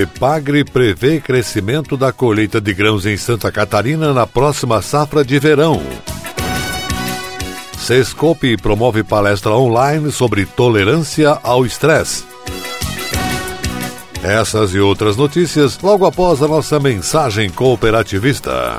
Epagre prevê crescimento da colheita de grãos em Santa Catarina na próxima safra de verão. Sescope promove palestra online sobre tolerância ao estresse. Essas e outras notícias logo após a nossa mensagem cooperativista.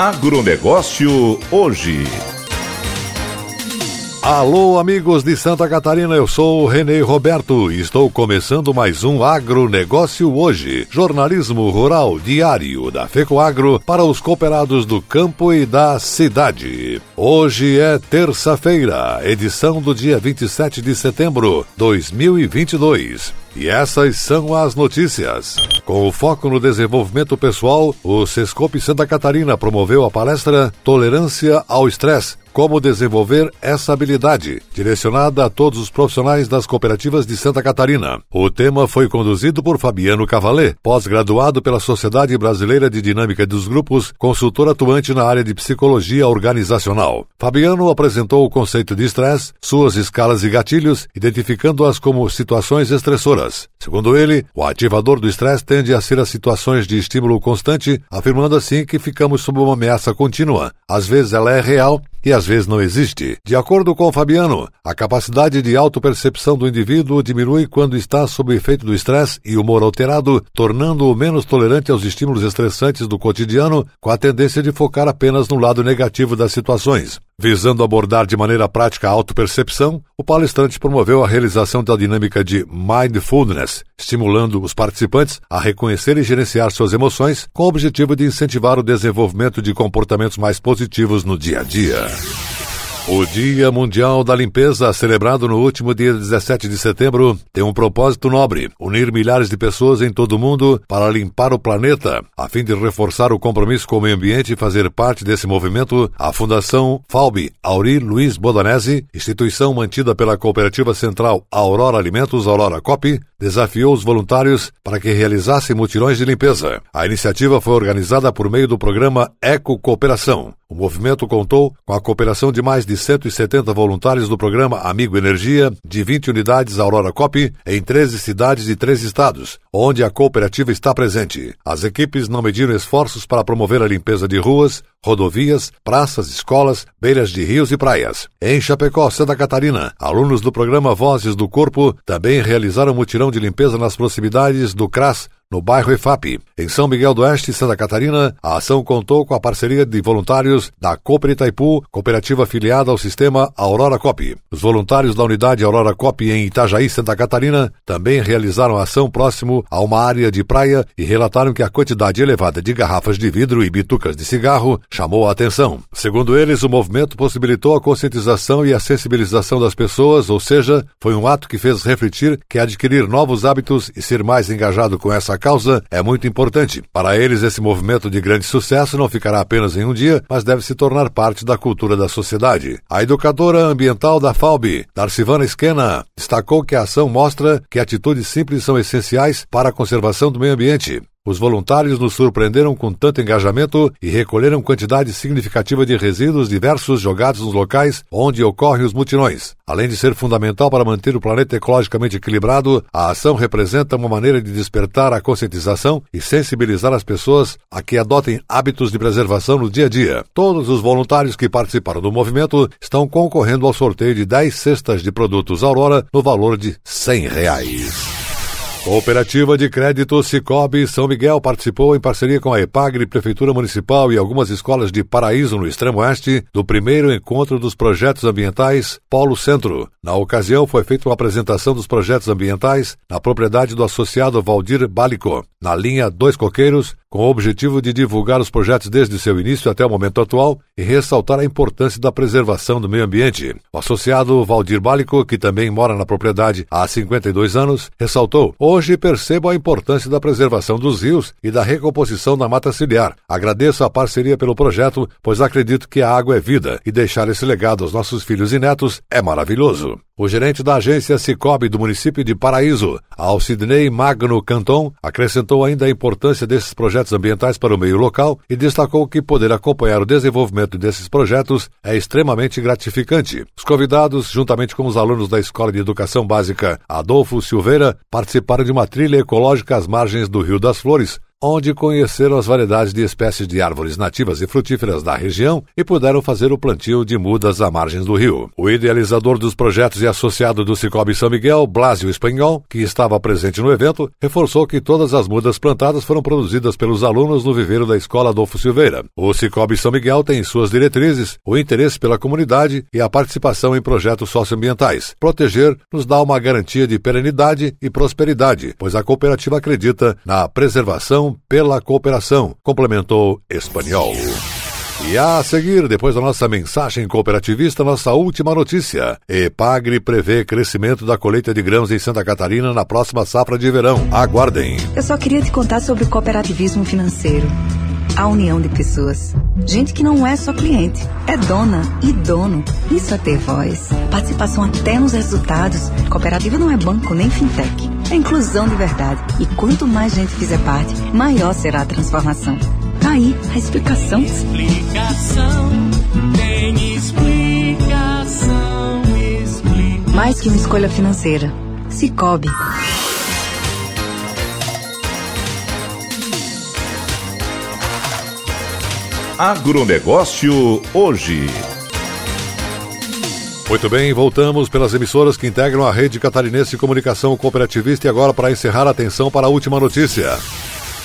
Agronegócio hoje. Alô, amigos de Santa Catarina, eu sou o Renê Roberto e estou começando mais um Agronegócio hoje. Jornalismo rural diário da FECOAGRO para os cooperados do campo e da cidade. Hoje é terça-feira, edição do dia 27 de setembro de 2022. E essas são as notícias. Com o foco no desenvolvimento pessoal, o Sescope Santa Catarina promoveu a palestra Tolerância ao Estresse como desenvolver essa habilidade, direcionada a todos os profissionais das cooperativas de Santa Catarina. O tema foi conduzido por Fabiano Cavalê, pós-graduado pela Sociedade Brasileira de Dinâmica dos Grupos, consultor atuante na área de psicologia organizacional. Fabiano apresentou o conceito de estresse, suas escalas e gatilhos, identificando-as como situações estressoras. Segundo ele, o ativador do estresse tende a ser as situações de estímulo constante, afirmando assim que ficamos sob uma ameaça contínua. Às vezes ela é real e às vezes não existe. De acordo com Fabiano, a capacidade de autopercepção do indivíduo diminui quando está sob efeito do estresse e humor alterado, tornando-o menos tolerante aos estímulos estressantes do cotidiano, com a tendência de focar apenas no lado negativo das situações. Visando abordar de maneira prática a autopercepção, o palestrante promoveu a realização da dinâmica de mindfulness, estimulando os participantes a reconhecer e gerenciar suas emoções, com o objetivo de incentivar o desenvolvimento de comportamentos mais positivos no dia a dia. O Dia Mundial da Limpeza, celebrado no último dia 17 de setembro, tem um propósito nobre: unir milhares de pessoas em todo o mundo para limpar o planeta. A fim de reforçar o compromisso com o meio ambiente e fazer parte desse movimento, a Fundação Falbi Auri Luiz Bodanese, instituição mantida pela Cooperativa Central Aurora Alimentos Aurora Cop, desafiou os voluntários para que realizassem mutirões de limpeza. A iniciativa foi organizada por meio do programa Eco Cooperação. O movimento contou com a cooperação de mais de 170 voluntários do programa Amigo Energia, de 20 unidades Aurora Cop, em 13 cidades e 3 estados, onde a cooperativa está presente. As equipes não mediram esforços para promover a limpeza de ruas, rodovias, praças, escolas, beiras de rios e praias. Em Chapecó, Santa Catarina, alunos do programa Vozes do Corpo também realizaram mutirão de limpeza nas proximidades do CRAS, no bairro EFAP. Em São Miguel do Oeste, Santa Catarina, a ação contou com a parceria de voluntários da Cooper Itaipu, cooperativa afiliada ao sistema Aurora Cop. Os voluntários da unidade Aurora Cop em Itajaí, Santa Catarina, também realizaram a ação próximo a uma área de praia e relataram que a quantidade elevada de garrafas de vidro e bitucas de cigarro chamou a atenção. Segundo eles, o movimento possibilitou a conscientização e a sensibilização das pessoas, ou seja, foi um ato que fez refletir que adquirir novos hábitos e ser mais engajado com essa causa é muito importante. Para eles, esse movimento de grande sucesso não ficará apenas em um dia, mas deve se tornar parte da cultura da sociedade. A educadora ambiental da FAUB, Darcivana Esquena, destacou que a ação mostra que atitudes simples são essenciais para a conservação do meio ambiente. Os voluntários nos surpreenderam com tanto engajamento e recolheram quantidade significativa de resíduos diversos jogados nos locais onde ocorrem os mutirões. Além de ser fundamental para manter o planeta ecologicamente equilibrado, a ação representa uma maneira de despertar a conscientização e sensibilizar as pessoas a que adotem hábitos de preservação no dia a dia. Todos os voluntários que participaram do movimento estão concorrendo ao sorteio de 10 cestas de produtos Aurora no valor de 100 reais. Cooperativa de Crédito Cicobi São Miguel participou em parceria com a EPAGRE, Prefeitura Municipal e algumas escolas de Paraíso, no extremo oeste, do primeiro encontro dos projetos ambientais Polo Centro. Na ocasião, foi feita uma apresentação dos projetos ambientais na propriedade do associado Valdir Balico, na linha Dois Coqueiros, com o objetivo de divulgar os projetos desde seu início até o momento atual e ressaltar a importância da preservação do meio ambiente. O associado Valdir Balico, que também mora na propriedade há 52 anos, ressaltou: Hoje percebo a importância da preservação dos rios e da recomposição da mata ciliar. Agradeço a parceria pelo projeto, pois acredito que a água é vida e deixar esse legado aos nossos filhos e netos é maravilhoso. O gerente da agência Cicobi do município de Paraíso, Alcidney Magno Canton, acrescentou ainda a importância desses projetos ambientais para o meio local e destacou que poder acompanhar o desenvolvimento desses projetos é extremamente gratificante. Os convidados, juntamente com os alunos da Escola de Educação Básica Adolfo Silveira, participaram de uma trilha ecológica às margens do Rio das Flores, onde conheceram as variedades de espécies de árvores nativas e frutíferas da região e puderam fazer o plantio de mudas à margens do rio. O idealizador dos projetos e associado do Cicobi São Miguel, Blasio Espanhol, que estava presente no evento, reforçou que todas as mudas plantadas foram produzidas pelos alunos no viveiro da Escola Adolfo Silveira. O Cicobi São Miguel tem em suas diretrizes o interesse pela comunidade e a participação em projetos socioambientais. Proteger nos dá uma garantia de perenidade e prosperidade, pois a cooperativa acredita na preservação pela cooperação, complementou Espanhol. E a seguir, depois da nossa mensagem cooperativista, nossa última notícia. Epagre prevê crescimento da colheita de grãos em Santa Catarina na próxima safra de verão. Aguardem. Eu só queria te contar sobre o cooperativismo financeiro. A união de pessoas. Gente que não é só cliente, é dona e dono. Isso é ter voz. Participação até nos resultados. Cooperativa não é banco nem fintech. É inclusão de verdade. E quanto mais gente fizer parte, maior será a transformação. Tá aí a explicação. Explicação, tem explicação, explicação. Mais que uma escolha financeira. Cicobi. Agronegócio hoje. Muito bem, voltamos pelas emissoras que integram a rede catarinense de comunicação cooperativista e agora para encerrar a atenção para a última notícia.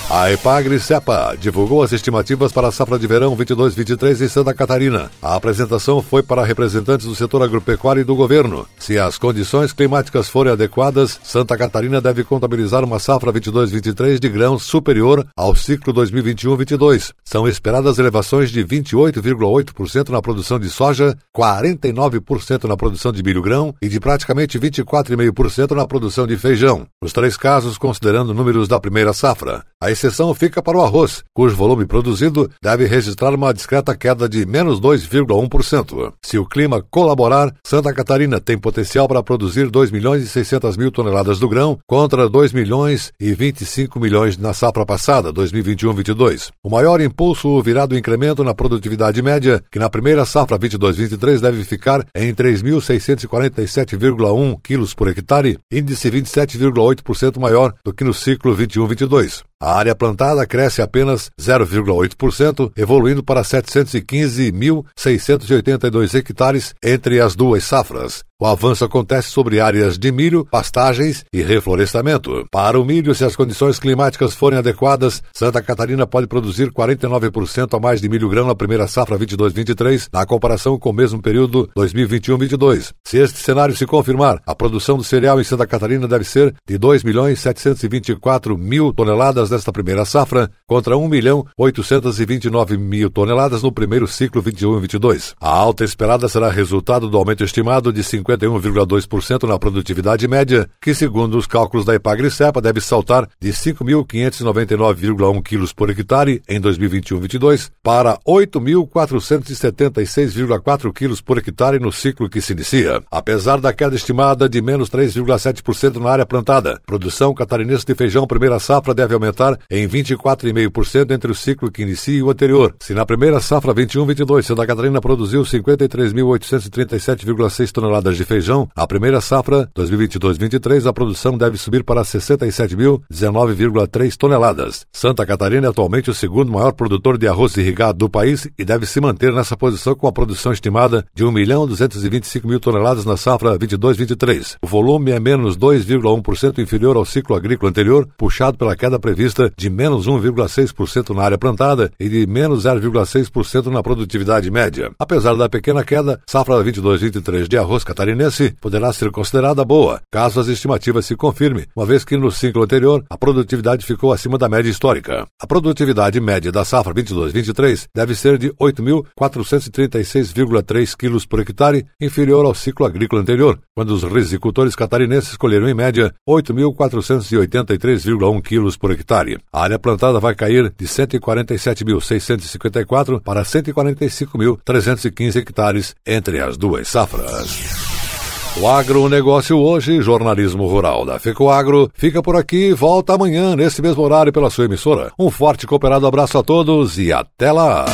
A Epagre Cepa divulgou as estimativas para a safra de verão 22-23 em Santa Catarina. A apresentação foi para representantes do setor agropecuário e do governo. Se as condições climáticas forem adequadas, Santa Catarina deve contabilizar uma safra 22-23 de grãos superior ao ciclo 2021-22. São esperadas elevações de 28,8% na produção de soja, 49% na produção de milho grão e de praticamente 24,5% na produção de feijão. Os três casos considerando números da primeira safra. A exceção fica para o arroz, cujo volume produzido deve registrar uma discreta queda de menos 2,1%. Se o clima colaborar, Santa Catarina tem potencial para produzir 2 milhões e 600 mil toneladas do grão contra 2 milhões e 25 milhões na safra passada, 2021-22. O maior impulso virá do incremento na produtividade média, que na primeira safra 22-23 deve ficar em 3.647,1 quilos por hectare, índice 27,8% maior do que no ciclo 21-22. A área plantada cresce apenas 0,8%, evoluindo para 715.682 hectares entre as duas safras. O avanço acontece sobre áreas de milho, pastagens e reflorestamento. Para o milho, se as condições climáticas forem adequadas, Santa Catarina pode produzir 49% a mais de milho grão na primeira safra 22-23, na comparação com o mesmo período 2021-22. Se este cenário se confirmar, a produção do cereal em Santa Catarina deve ser de 2 milhões 724 mil toneladas nesta primeira safra, contra 1 milhão 829 mil toneladas no primeiro ciclo 21-22. A alta esperada será resultado do aumento estimado de 50 51,2% na produtividade média, que, segundo os cálculos da Epagri-Cepa, deve saltar de 5.599,1 quilos por hectare em 2021-22 para 8.476,4 quilos por hectare no ciclo que se inicia. Apesar da queda estimada de menos 3,7% na área plantada, produção catarinense de feijão primeira safra deve aumentar em 24,5% entre o ciclo que inicia e o anterior. Se na primeira safra 21-22 Santa Catarina produziu 53.837,6 toneladas de feijão, a primeira safra 2022-23 a produção deve subir para 67.019,3 toneladas. Santa Catarina é atualmente o segundo maior produtor de arroz irrigado do país e deve se manter nessa posição com a produção estimada de 1 milhão 225 mil toneladas na safra 22-23. O volume é menos 2,1% inferior ao ciclo agrícola anterior, puxado pela queda prevista de menos 1,6% na área plantada e de menos 0,6% na produtividade média. Apesar da pequena queda, safra 22-23 de arroz catarinense poderá ser considerada boa, caso as estimativas se confirmem, uma vez que no ciclo anterior a produtividade ficou acima da média histórica. A produtividade média da safra 22-23 deve ser de 8.436,3 quilos por hectare, inferior ao ciclo agrícola anterior, quando os risicultores catarinenses colheram em média 8.483,1 quilos por hectare. A área plantada vai cair de 147.654 para 145.315 hectares entre as duas safras. O agronegócio hoje, jornalismo rural da FECOAGro, fica por aqui e volta amanhã, nesse mesmo horário, pela sua emissora. Um forte e cooperado abraço a todos e até lá!